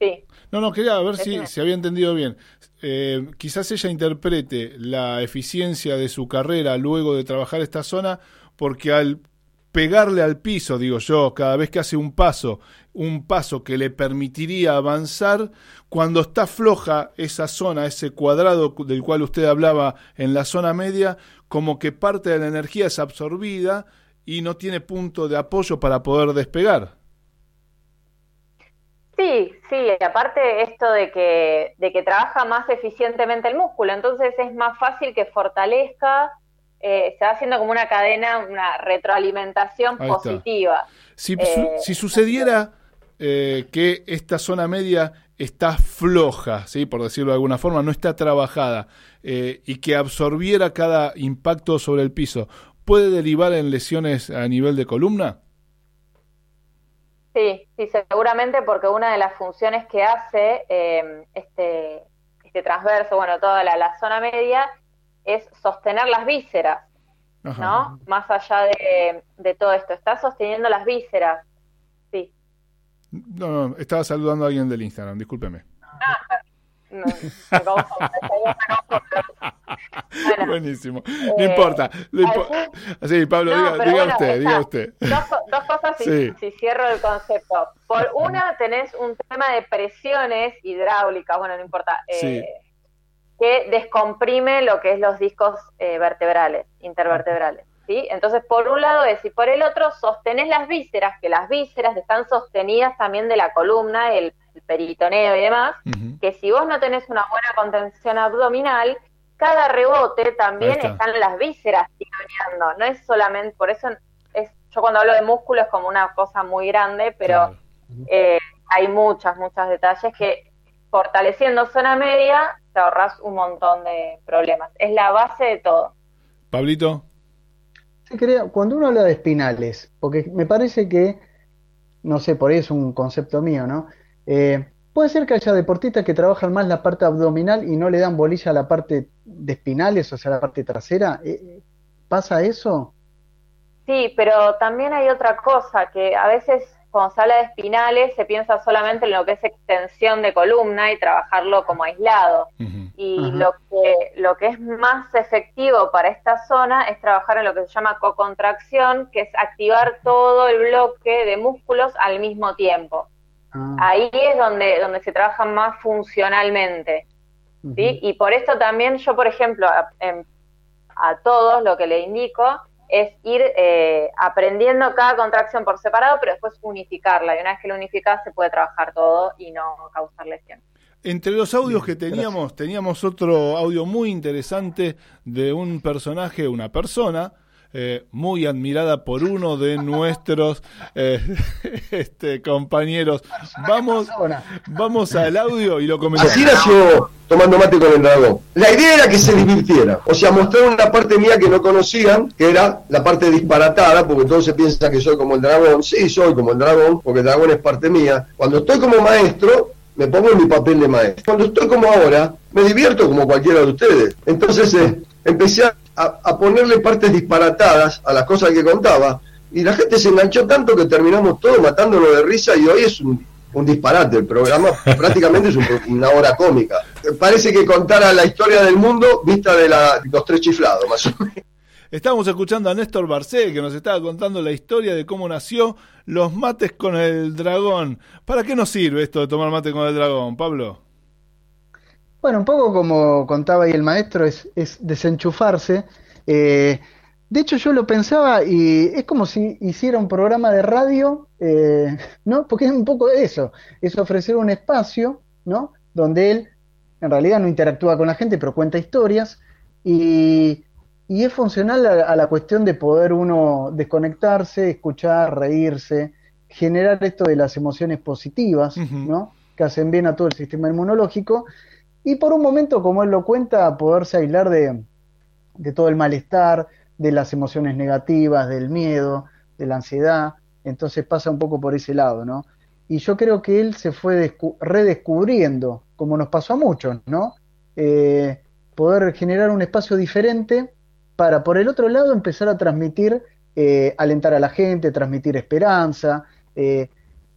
Sí. No, no, quería ver si, si había entendido bien. Eh, quizás ella interprete la eficiencia de su carrera luego de trabajar esta zona porque al pegarle al piso, digo yo, cada vez que hace un paso, un paso que le permitiría avanzar, cuando está floja esa zona, ese cuadrado del cual usted hablaba en la zona media, como que parte de la energía es absorbida y no tiene punto de apoyo para poder despegar. Sí, sí, aparte esto de que, de que trabaja más eficientemente el músculo, entonces es más fácil que fortalezca, eh, se va haciendo como una cadena, una retroalimentación positiva. Si, eh, si sucediera eh, que esta zona media está floja, ¿sí? por decirlo de alguna forma, no está trabajada, y que absorbiera cada impacto sobre el piso, ¿puede derivar en lesiones a nivel de columna? Sí, sí, seguramente porque una de las funciones que hace eh, este, este transverso, bueno, toda la, zona media, es sostener las vísceras, ¿no? Más allá de, todo esto, está sosteniendo las vísceras, sí. No, no, estaba saludando a alguien del Instagram, discúlpeme. Ah, no, Buenísimo. No eh, importa. sí, Pablo, diga, usted, diga usted. Dos, cosas si, cierro el concepto. Por una, tenés un tema de presiones hidráulicas, bueno, no importa, eh, que descomprime lo que es los discos eh, vertebrales, intervertebrales. ¿Sí? Entonces, por un lado es, y por el otro, sostenés las vísceras, que las vísceras están sostenidas también de la columna, el peritoneo y demás, que si vos no tenés una buena contención abdominal, cada rebote también están las vísceras tironeando, no es solamente, por eso es, yo cuando hablo de músculo es como una cosa muy grande, pero eh, hay muchas, muchos detalles que fortaleciendo zona media te ahorras un montón de problemas, es la base de todo. Pablito. Sí, creo, cuando uno habla de espinales, porque me parece que, no sé, por ahí es un concepto mío, ¿no? Eh, puede ser que haya deportistas que trabajan más la parte abdominal y no le dan bolilla a la parte de espinales, o sea, la parte trasera. Eh, ¿Pasa eso? Sí, pero también hay otra cosa, que a veces cuando se habla de espinales se piensa solamente en lo que es extensión de columna y trabajarlo como aislado. Y lo que, lo que es más efectivo para esta zona es trabajar en lo que se llama co-contracción, que es activar todo el bloque de músculos al mismo tiempo. Ah. Ahí es donde, donde se trabaja más funcionalmente. ¿sí? Y por esto también yo, por ejemplo, a, em, todos lo que le indico es ir eh, aprendiendo cada contracción por separado, pero después unificarla. Y una vez que lo unificas se puede trabajar todo y no causar lesión. Entre los audios que teníamos, teníamos otro audio muy interesante de un personaje, una persona, eh, muy admirada por uno de nuestros eh, (laughs) este, compañeros. Vamos, vamos al audio y lo comentamos. Así nació tomando mate con el dragón. La idea era que se divirtiera, o sea, mostrar una parte mía que no conocían, que era la parte disparatada, porque todos se piensan que soy como el dragón. Sí, soy como el dragón, porque el dragón es parte mía. Cuando estoy como maestro, me pongo en mi papel de maestro. Cuando estoy como ahora, me divierto como cualquiera de ustedes. Entonces eh, empecé a a, ponerle partes disparatadas a las cosas que contaba y la gente se enganchó tanto que terminamos todos matándolo de risa y hoy es un, disparate. El programa (laughs) prácticamente es una hora cómica. Parece que contara la historia del mundo vista de la, los tres chiflados, más o menos. Estamos escuchando a Néstor Barcé, que nos estaba contando la historia de cómo nació los mates con el dragón. ¿Para qué nos sirve esto de tomar mate con el dragón, Pablo? Bueno, un poco como contaba ahí el maestro, es, es desenchufarse. Eh, de hecho, yo lo pensaba y es como si hiciera un programa de radio, eh, ¿no? Porque es un poco eso, es ofrecer un espacio, ¿no? Donde él en realidad no interactúa con la gente, pero cuenta historias y, y es funcional a, la cuestión de poder uno desconectarse, escuchar, reírse, generar esto de las emociones positivas, ¿no? Que hacen bien a todo el sistema inmunológico y por un momento, como él lo cuenta, poderse aislar de, todo el malestar, de las emociones negativas, del miedo, de la ansiedad, entonces pasa un poco por ese lado, ¿no? Y yo creo que él se fue redescubriendo, como nos pasó a muchos, ¿no? Eh, poder generar un espacio diferente para, por el otro lado, empezar a transmitir, eh, alentar a la gente, transmitir esperanza. Eh,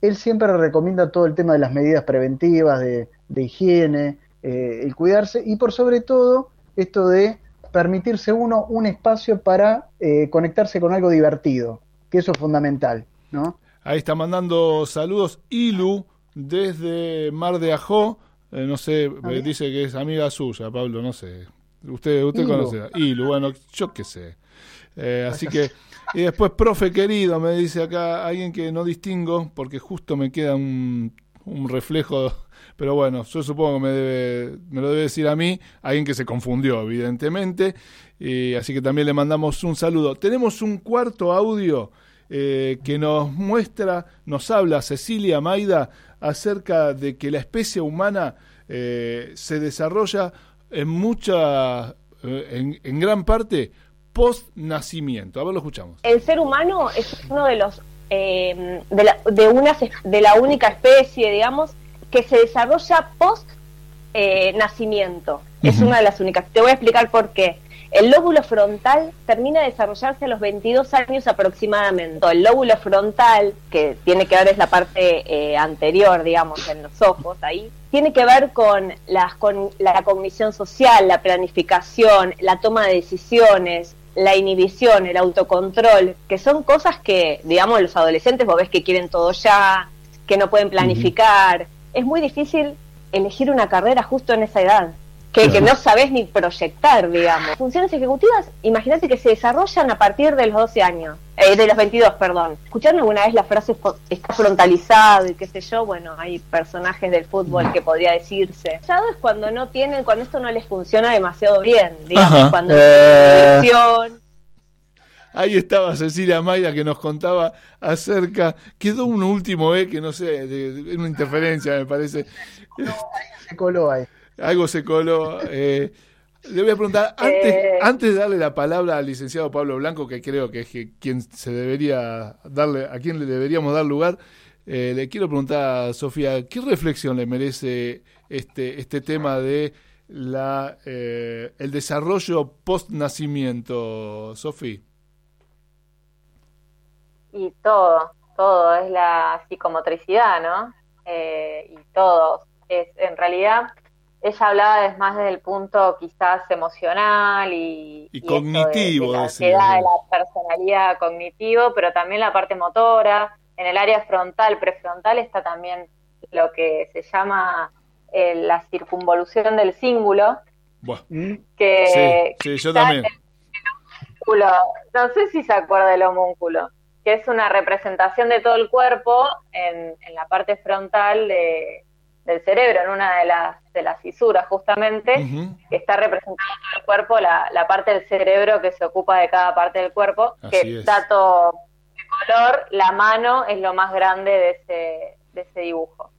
él siempre recomienda todo el tema de las medidas preventivas, de, de higiene, eh, el cuidarse y por sobre todo esto de permitirse uno un espacio para eh, conectarse con algo divertido, que eso es fundamental, ¿no? Ahí está mandando saludos Ilu desde Mar de Ajó, eh, no sé, dice que es amiga suya, Pablo, no sé. Usted, usted conoce. Ilu, bueno, yo qué sé. Eh, así que, (laughs) y después, profe querido, me dice acá alguien que no distingo, porque justo me queda un, un reflejo, pero bueno, yo supongo que me, debe, me lo debe decir a mí, alguien que se confundió, evidentemente. Y así que también le mandamos un saludo. Tenemos un cuarto audio eh, que nos muestra, nos habla Cecilia Maida acerca de que la especie humana eh, se desarrolla en mucha, eh, en, gran parte, post nacimiento. A ver, lo escuchamos. El ser humano es uno de los eh, de, la, de, una, de la única especie, digamos, que se desarrolla post nacimiento. Es una de las únicas. Te voy a explicar por qué. El lóbulo frontal termina de desarrollarse a los 22 años aproximadamente. El lóbulo frontal, que tiene que ver es la parte eh, anterior, digamos, en los ojos, ahí, tiene que ver con, las, con la cognición social, la planificación, la toma de decisiones, la inhibición, el autocontrol, que son cosas que, digamos, los adolescentes vos ves que quieren todo ya, que no pueden planificar. Es muy difícil elegir una carrera justo en esa edad que, no sabes ni proyectar, digamos. Funciones ejecutivas, imagínate que se desarrollan a partir de los 12 años, eh, de los 22, perdón. ¿Escucharon alguna vez la frase está frontalizado y qué sé yo? Bueno, hay personajes del fútbol que podría decirse. Ya es cuando no tienen, cuando esto no les funciona demasiado bien, digamos, cuando eh... Ahí estaba Cecilia Maya que nos contaba acerca. Quedó un último, eh, que no sé, de, una interferencia, me parece. se coló ahí algo se coló. Eh, le voy a preguntar, antes, eh. antes de darle la palabra al licenciado Pablo Blanco, que creo que es quien se debería darle, a quien le deberíamos dar lugar, eh, le quiero preguntar a Sofía, ¿qué reflexión le merece este, este tema de la el desarrollo post nacimiento, Sofía? Y todo, todo, es la psicomotricidad, ¿no? y todo. Es, en realidad, ella hablaba más desde el punto quizás emocional y, cognitivo, de, la de la personalidad cognitivo, pero también la parte motora. En el área frontal, prefrontal está también lo que se llama eh, la circunvolución del cíngulo. Mm. Que sí, yo también. No sé si se acuerda del homúnculo, que es una representación de todo el cuerpo en, en la parte frontal de, del cerebro, en una de las, de las fisuras justamente, que está representando todo el cuerpo, la, la, parte del cerebro que se ocupa de cada parte del cuerpo, que dato de color, la mano es lo más grande de ese, de ese dibujo.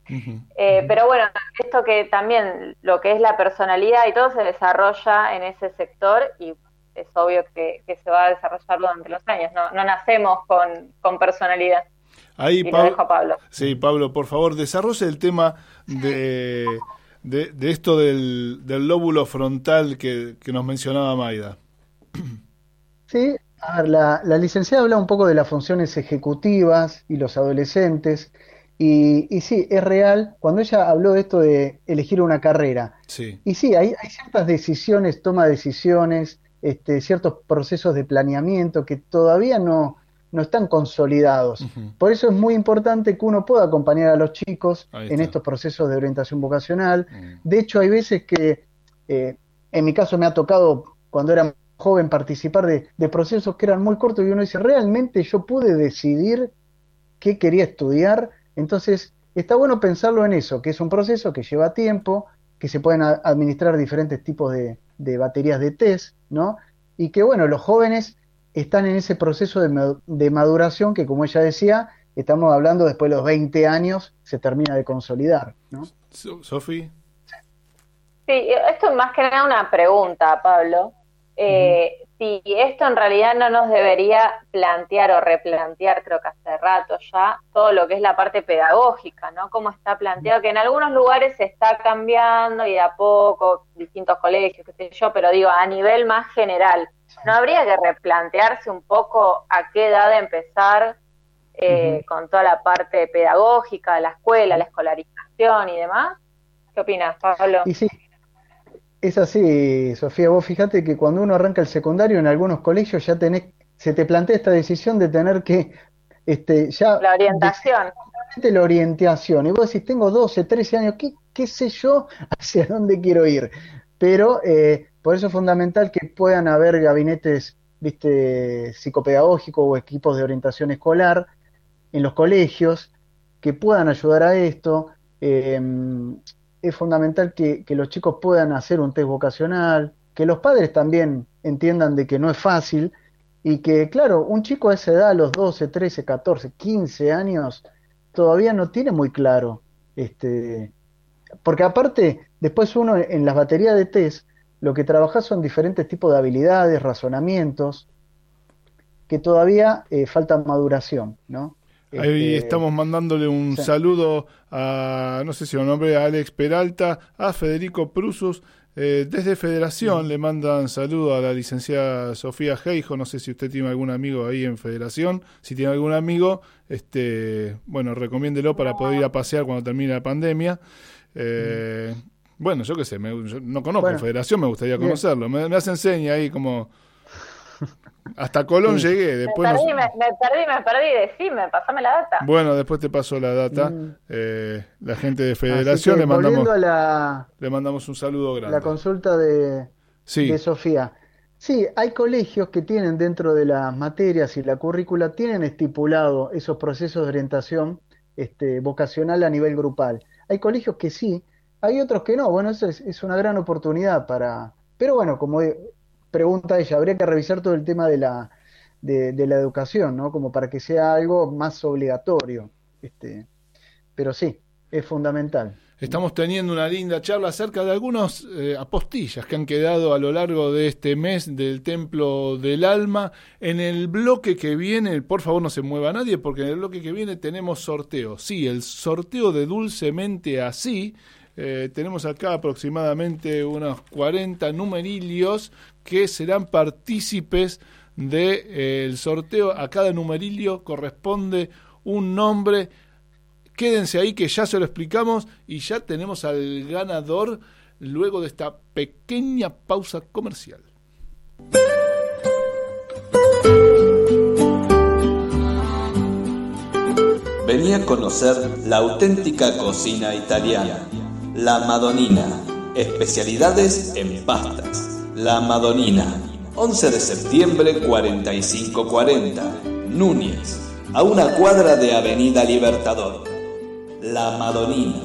Eh, pero bueno, esto que también lo que es la personalidad y todo se desarrolla en ese sector y es obvio que, se va a desarrollar durante los años, no, no nacemos con, con personalidad. Ahí, Pablo, Sí, Pablo, por favor, desarrolle el tema de, de, esto del, del, lóbulo frontal que, nos mencionaba Maida. Sí, a ver, la, la, licenciada habla un poco de las funciones ejecutivas y los adolescentes. Y, y, sí, es real, cuando ella habló de esto de elegir una carrera, sí. y sí, hay, hay ciertas decisiones, toma decisiones, este, ciertos procesos de planeamiento que todavía no, no están consolidados. Por eso es muy importante que uno pueda acompañar a los chicos en estos procesos de orientación vocacional. Mm. De hecho, hay veces que, eh, en mi caso me ha tocado, cuando era joven, participar de, procesos que eran muy cortos y uno dice, realmente yo pude decidir qué quería estudiar. Entonces, está bueno pensarlo en eso, que es un proceso que lleva tiempo, que se pueden administrar diferentes tipos de, de baterías de test, ¿no? Y que, bueno, los jóvenes están en ese proceso de, maduración que, como ella decía, estamos hablando después de los 20 años, se termina de consolidar. ¿no? Sofi. Sí, esto es más que nada una pregunta, Pablo. Eh, Si esto en realidad no nos debería plantear o replantear, creo que hace rato ya, todo lo que es la parte pedagógica, ¿no? Cómo está planteado, que en algunos lugares se está cambiando y a poco, distintos colegios, qué sé yo, pero digo, a nivel más general, ¿No habría que replantearse un poco a qué edad empezar eh, con toda la parte pedagógica, la escuela, la escolarización y demás? ¿Qué opinas, Pablo? Y sí, es así, Sofía. Vos fíjate que cuando uno arranca el secundario, en algunos colegios ya tenés se te plantea esta decisión de tener que este, ya... La orientación. La orientación. Y vos decís, tengo 12, 13 años, ¿qué, qué sé yo hacia dónde quiero ir? Pero eh, por eso es fundamental que puedan haber gabinetes viste, psicopedagógicos o equipos de orientación escolar en los colegios que puedan ayudar a esto. Em, es fundamental que, los chicos puedan hacer un test vocacional, que los padres también entiendan de que no es fácil y que, claro, un chico a esa edad, a los 12, 13, 14, 15 años, todavía no tiene muy claro, este, porque aparte, después uno en las baterías de test, lo que trabaja son diferentes tipos de habilidades, razonamientos, que todavía eh, falta maduración, ¿no? Ahí este, estamos mandándole un saludo a, no sé si lo nombre, a Alex Peralta, a Federico Prusus. Eh, desde Federación le mandan saludo a la licenciada Sofía Geijo. No sé si usted tiene algún amigo ahí en Federación. Si tiene algún amigo, este, bueno, recomiéndelo para poder ir a pasear cuando termine la pandemia. Eh, bueno, yo qué sé, no conozco Federación, me gustaría conocerlo. Me, me hace enseña ahí como (laughs) hasta Colón llegué. Después me, perdí, me, perdí, me perdí. Decime, pasame la data. Bueno, después te paso la data. Mm. Eh, la gente de Federación le mandamos, le mandamos un saludo grande. La consulta de, de Sofía. Sí, hay colegios que tienen dentro de las materias y la currícula, tienen estipulado esos procesos de orientación este, vocacional a nivel grupal. Hay colegios que sí, hay otros que no. Bueno, eso es, una gran oportunidad para... Pero bueno, como pregunta ella, habría que revisar todo el tema de la, de, la educación, ¿no? Como para que sea algo más obligatorio. Este, pero sí, es fundamental. Estamos teniendo una linda charla acerca de algunas eh, apostillas que han quedado a lo largo de este mes del Templo del Alma. En el bloque que viene, por favor no se mueva nadie, porque en el bloque que viene tenemos sorteo. Sí, el sorteo de Dulcemente Así. Eh, tenemos acá aproximadamente unos 40 numerillos que serán partícipes del eh, sorteo. A cada numerillo corresponde un nombre. Quédense ahí que ya se lo explicamos y ya tenemos al ganador luego de esta pequeña pausa comercial. Venía a conocer la auténtica cocina italiana, la Madonina, especialidades en pastas la Madonina, 11 de septiembre 4540, Núñez, a una cuadra de Avenida Libertador. La Madonina.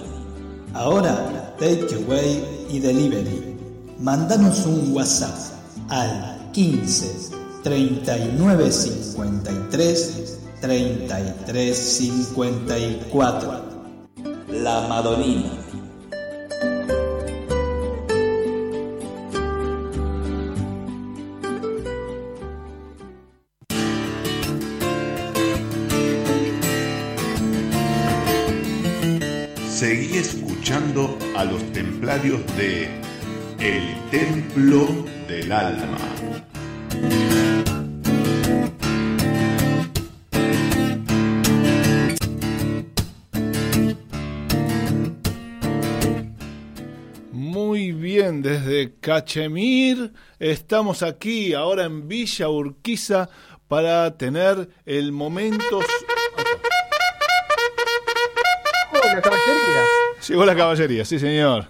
Ahora, takeaway y delivery. Mándanos un WhatsApp al 15 39 53 33 54. La Madonina a los templarios de El Templo del Alma. Muy bien, desde Cachemir estamos aquí ahora en Villa Urquiza para tener el momento la caballería. Llegó la caballería, sí, señor.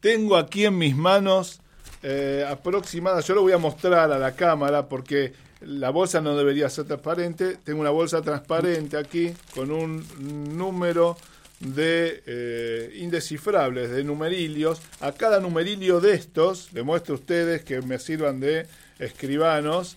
Tengo aquí en mis manos eh, aproximadas, yo lo voy a mostrar a la cámara porque la bolsa no debería ser transparente. Tengo una bolsa transparente aquí con un número de eh, indescifrables, de numerilios. A cada numerilio de estos, le muestro a ustedes que me sirvan de escribanos.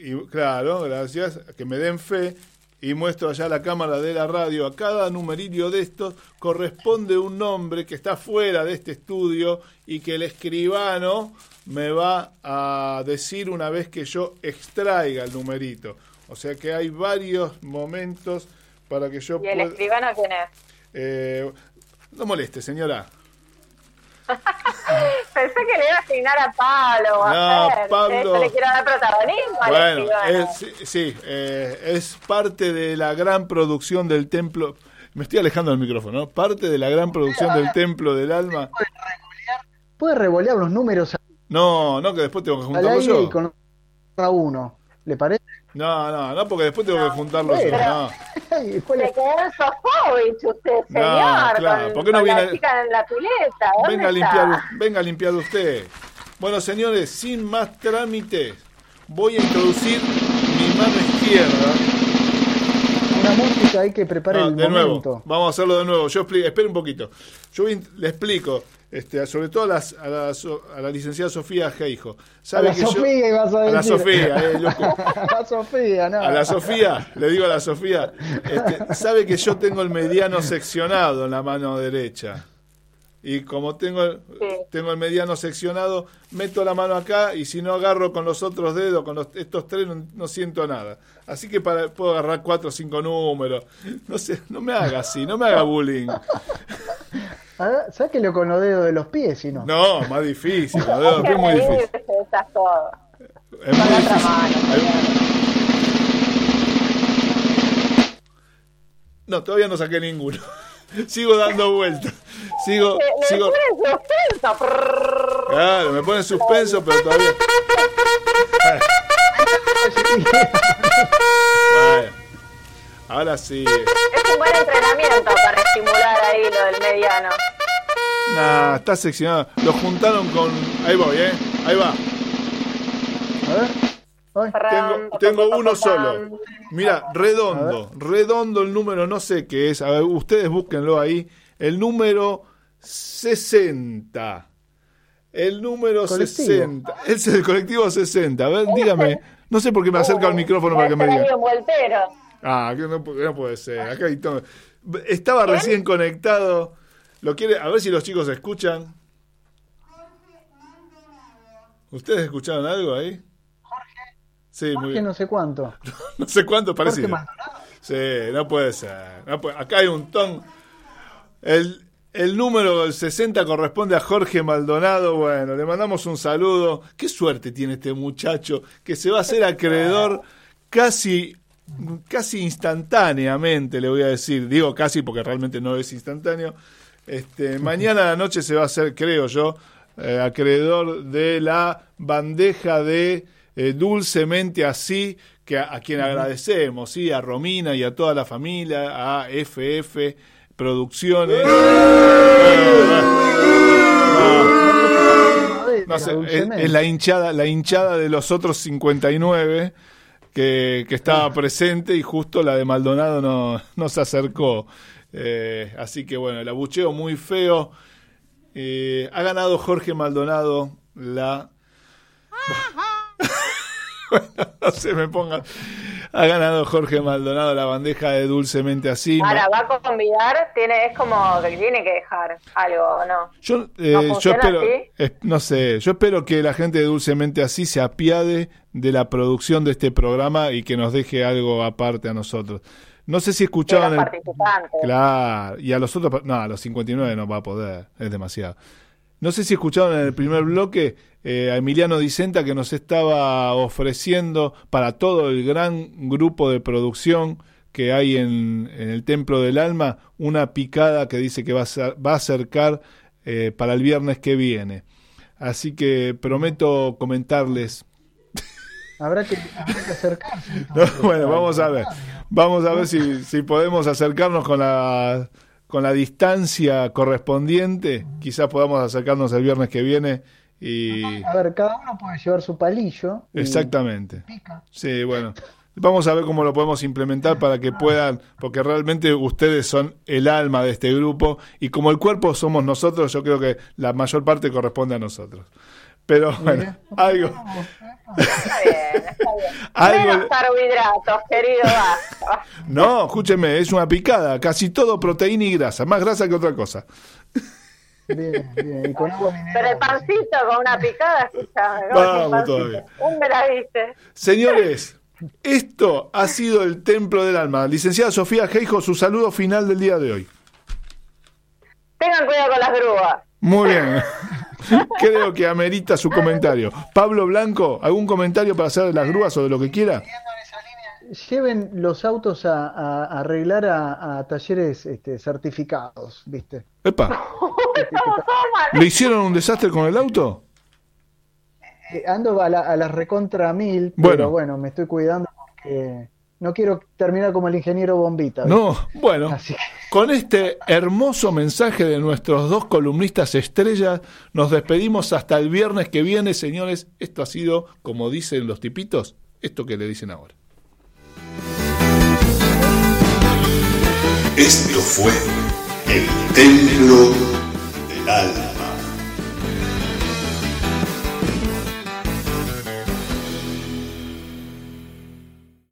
Y, claro, gracias, que me den fe y muestro allá la cámara de la radio, a cada numerillo de estos corresponde un nombre que está fuera de este estudio y que el escribano me va a decir una vez que yo extraiga el numerito. O sea que hay varios momentos para que yo ¿Y el escribano quién es? Eh, no moleste, señora. (laughs) Pensé que le iba a asignar a Pablo. No, Pablo. le quiero dar protagonismo. Bueno, es, sí, eh, es parte de la gran producción del templo. Me estoy alejando del micrófono, ¿no? Parte de la gran producción del templo del alma. puede revolear los números. No, no, que después tengo que juntarlo yo. Y con uno. ¿Le parece? No, no, no, porque después tengo que juntarlo yo. No. (laughs) Se quedó en Sofovich usted, señor. claro. ¿Por qué no viene? La, en la pileta. Venga a, limpiar, venga a limpiar usted. Bueno, señores, sin más trámites, voy a introducir mi mano izquierda. Música hay que preparar el de nuevo. Vamos a hacerlo de nuevo. Yo espere un poquito. Yo le explico. Este, sobre todo a, las, a, la, a, la, licenciada Sofía Geijo. a la Sofía ibas a decir. A la Sofía, eh, (laughs) loco. a la Sofía, no. A la Sofía, le digo a la Sofía, este, sabe que yo tengo el mediano seccionado en la mano derecha. Y como tengo, tengo el mediano seccionado, meto la mano acá y si no agarro con los otros dedos, con estos tres, no, siento nada. Así que para, puedo agarrar cuatro o cinco números. No sé, no me haga así, no me haga bullying. (laughs) Sáquelo con los dedos de los pies, si no. No, más difícil. Los dedos de los pies es muy difícil. Es muy difícil. No, todavía no saqué ninguno. Sigo dando vueltas. Sigo, me, sigo. Me suspenso. Claro, me pone suspenso, pero todavía. Ahora sí. Es un buen entrenamiento para estimular ahí lo del mediano. Nah, está seccionado. Lo juntaron con. Ahí voy, ¿eh? Ahí va. A ver. Tengo, tengo uno solo. Mira, redondo. Redondo el número, no sé qué es. A ver, ustedes búsquenlo ahí. El número 60. El número 60. Es el colectivo 60. A ver, dígame. No sé por qué me acerca al micrófono para que me diga. Ah, que no, no, puede ser. Acá Estaba recién conectado. Lo quiere, a ver si los chicos escuchan. ¿Ustedes escucharon algo ahí? Sí, Jorge muy no sé cuánto. (laughs) no sé cuánto parece. Sí, no puede ser. Acá hay un ton. El, el número 60 corresponde a Jorge Maldonado. Bueno, le mandamos un saludo. Qué suerte tiene este muchacho que se va a hacer acreedor casi casi instantáneamente, le voy a decir, digo casi porque realmente no es instantáneo, este, mañana a la noche se va a hacer, creo yo, eh, acreedor de la bandeja de eh, Dulcemente Así, que a, quien agradecemos, ¿sí? a Romina y a toda la familia, a FF Producciones. es, la hinchada, la hinchada de los otros 59 que, que estaba presente y justo la de Maldonado no, no se acercó. Eh, así que bueno, el abucheo muy feo. Eh, ha ganado Jorge Maldonado la... (laughs) bueno, no se me ponga. Ha ganado Jorge Maldonado la bandeja de Dulcemente Así. Ahora, va a convidar, tiene, es como que tiene que dejar algo, ¿no? Yo, eh, yo espero, no sé, yo espero que la gente de Dulcemente Así se apiade de la producción de este programa y que nos deje algo aparte a nosotros. No sé si escuchaban. El... Claro, y a los otros. No, a los 59 no va a poder, es demasiado. No sé si escucharon en el primer bloque eh, a Emiliano Dicenta que nos estaba ofreciendo para todo el gran grupo de producción que hay en, el Templo del Alma una picada que dice que va a, va a acercar eh, para el viernes que viene. Así que prometo comentarles Habrá que, acercarse. (laughs) bueno, vamos a ver. Vamos a ver si, si podemos acercarnos con la, con la distancia correspondiente. Quizás podamos acercarnos el viernes que viene. Y... A ver, cada uno puede llevar su palillo. Exactamente. Sí, bueno. Vamos a ver cómo lo podemos implementar para que puedan, porque realmente ustedes son el alma de este grupo y como el cuerpo somos nosotros, yo creo que la mayor parte corresponde a nosotros. Pero bueno, algo. Está bien, está bien. algo... Menos carbohidratos, querido. No, escúcheme, es una picada. Casi todo proteína y grasa. Más grasa que otra cosa. Bien, bien. Y con agua Pero el pancito con una picada, escucha. Vamos todavía. Un me la viste. Señores. Esto ha sido el Templo del Alma. Licenciada Sofía Geijo, su saludo final del día de hoy. Tengan cuidado con las grúas. Muy bien. (laughs) Creo que amerita su comentario. Pablo Blanco, ¿algún comentario para hacer de las grúas o de lo que quiera? Lleven los autos a, arreglar a, talleres este, certificados, ¿viste? ¡Epa! (laughs) ¿Le hicieron un desastre con el auto? Eh, ando a la, a recontra mil, pero bueno, me estoy cuidando porque no quiero terminar como el ingeniero Bombita. No, bueno, con este hermoso mensaje de nuestros dos columnistas estrellas, nos despedimos hasta el viernes que viene, señores. Esto ha sido, como dicen los tipitos, esto que le dicen ahora. Esto fue el templo del alma.